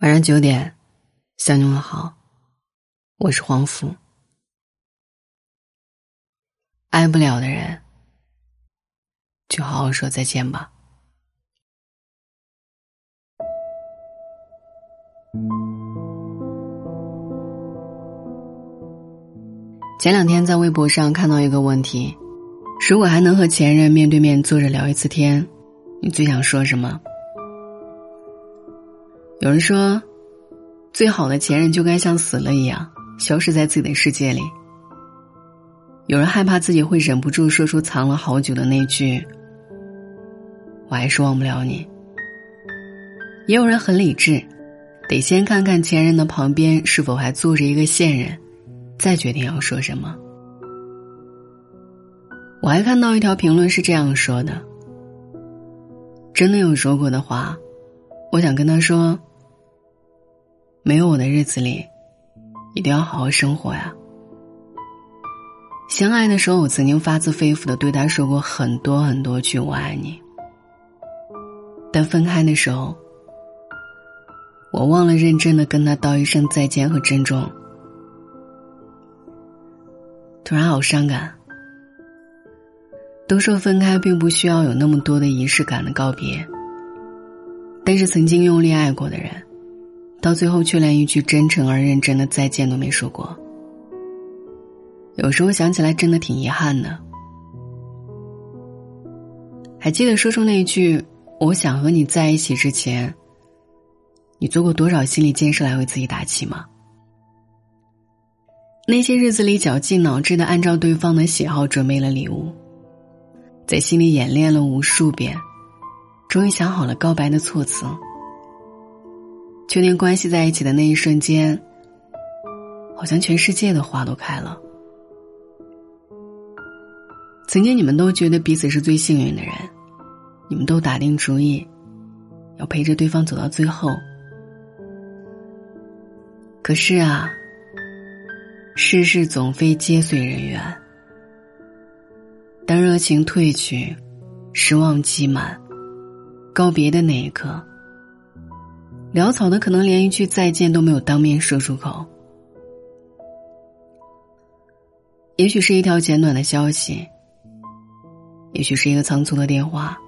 晚上九点，向你问好，我是黄甫。爱不了的人，就好好说再见吧。前两天在微博上看到一个问题：如果还能和前任面对面坐着聊一次天，你最想说什么？有人说，最好的前任就该像死了一样，消失在自己的世界里。有人害怕自己会忍不住说出藏了好久的那句“我还是忘不了你”。也有人很理智，得先看看前任的旁边是否还坐着一个现任，再决定要说什么。我还看到一条评论是这样说的：“真的有说过的话，我想跟他说。”没有我的日子里，一定要好好生活呀。相爱的时候，我曾经发自肺腑的对他说过很多很多句“我爱你”，但分开的时候，我忘了认真的跟他道一声再见和珍重。突然好伤感。都说分开并不需要有那么多的仪式感的告别，但是曾经用力爱过的人。到最后，却连一句真诚而认真的再见都没说过。有时候想起来，真的挺遗憾的。还记得说出那一句“我想和你在一起”之前，你做过多少心理建设来为自己打气吗？那些日子里，绞尽脑汁的按照对方的喜好准备了礼物，在心里演练了无数遍，终于想好了告白的措辞。确定关系在一起的那一瞬间，好像全世界的花都开了。曾经你们都觉得彼此是最幸运的人，你们都打定主意要陪着对方走到最后。可是啊，世事总非皆随人愿。当热情褪去，失望积满，告别的那一刻。潦草的，可能连一句再见都没有当面说出口。也许是一条简短的消息，也许是一个仓促的电话。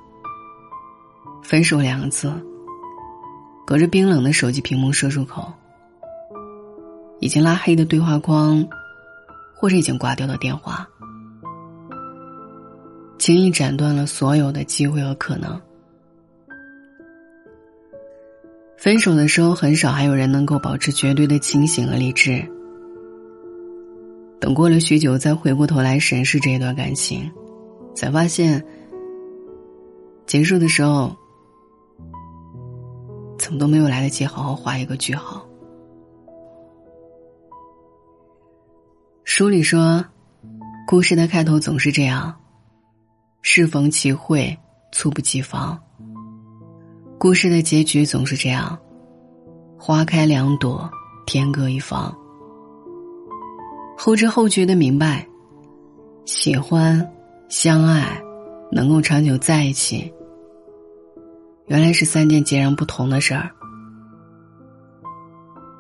分手两个字，隔着冰冷的手机屏幕说出口，已经拉黑的对话框，或者已经挂掉的电话，轻易斩断了所有的机会和可能。分手的时候，很少还有人能够保持绝对的清醒和理智。等过了许久，再回过头来审视这一段感情，才发现，结束的时候，怎么都没有来得及好好画一个句号。书里说，故事的开头总是这样：适逢其会，猝不及防。故事的结局总是这样，花开两朵，天各一方。后知后觉的明白，喜欢、相爱，能够长久在一起，原来是三件截然不同的事儿。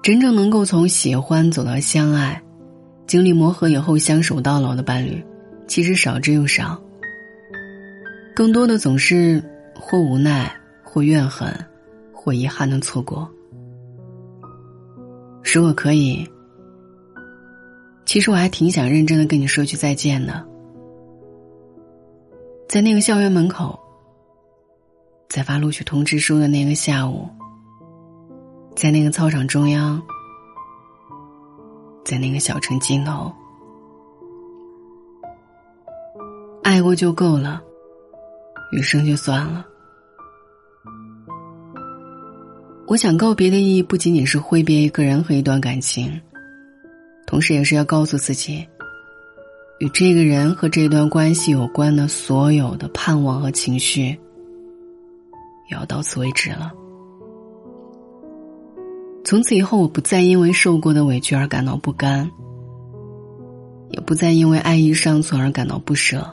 真正能够从喜欢走到相爱，经历磨合以后相守到老的伴侣，其实少之又少。更多的总是或无奈。或怨恨，或遗憾的错过。如果可以，其实我还挺想认真的跟你说句再见的。在那个校园门口，在发录取通知书的那个下午，在那个操场中央，在那个小城尽头，爱过就够了，余生就算了。我想告别的意义不仅仅是挥别一个人和一段感情，同时也是要告诉自己，与这个人和这段关系有关的所有的盼望和情绪，也要到此为止了。从此以后，我不再因为受过的委屈而感到不甘，也不再因为爱意尚存而感到不舍，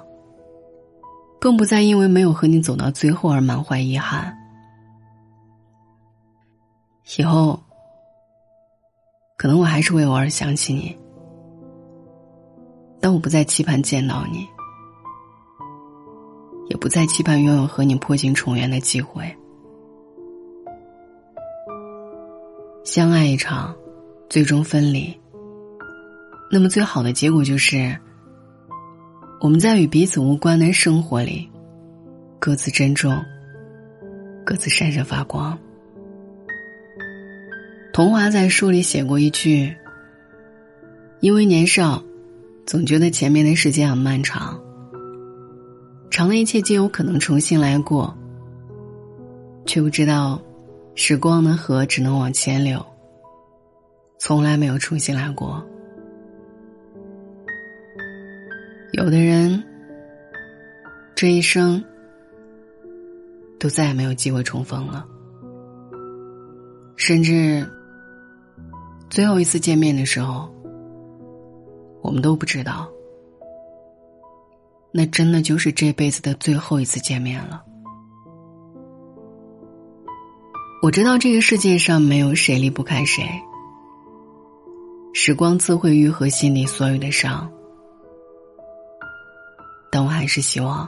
更不再因为没有和你走到最后而满怀遗憾。以后，可能我还是会偶尔想起你，但我不再期盼见到你，也不再期盼拥有和你破镜重圆的机会。相爱一场，最终分离。那么最好的结果就是，我们在与彼此无关的生活里，各自珍重，各自闪闪发光。童华在书里写过一句：“因为年少，总觉得前面的时间很漫长，长的一切皆有可能重新来过，却不知道，时光的河只能往前流，从来没有重新来过。有的人，这一生，都再也没有机会重逢了，甚至。”最后一次见面的时候，我们都不知道，那真的就是这辈子的最后一次见面了。我知道这个世界上没有谁离不开谁，时光自会愈合心里所有的伤，但我还是希望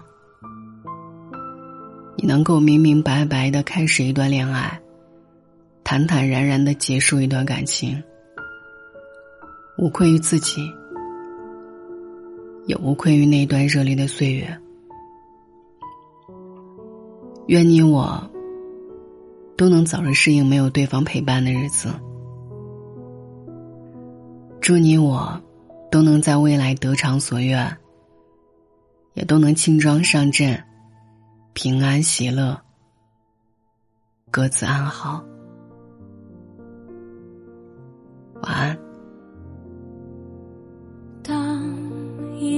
你能够明明白白的开始一段恋爱，坦坦然然的结束一段感情。无愧于自己，也无愧于那段热烈的岁月。愿你我都能早日适应没有对方陪伴的日子。祝你我都能在未来得偿所愿，也都能轻装上阵，平安喜乐，各自安好。晚安。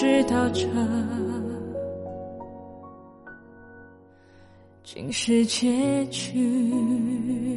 知道这竟是结局。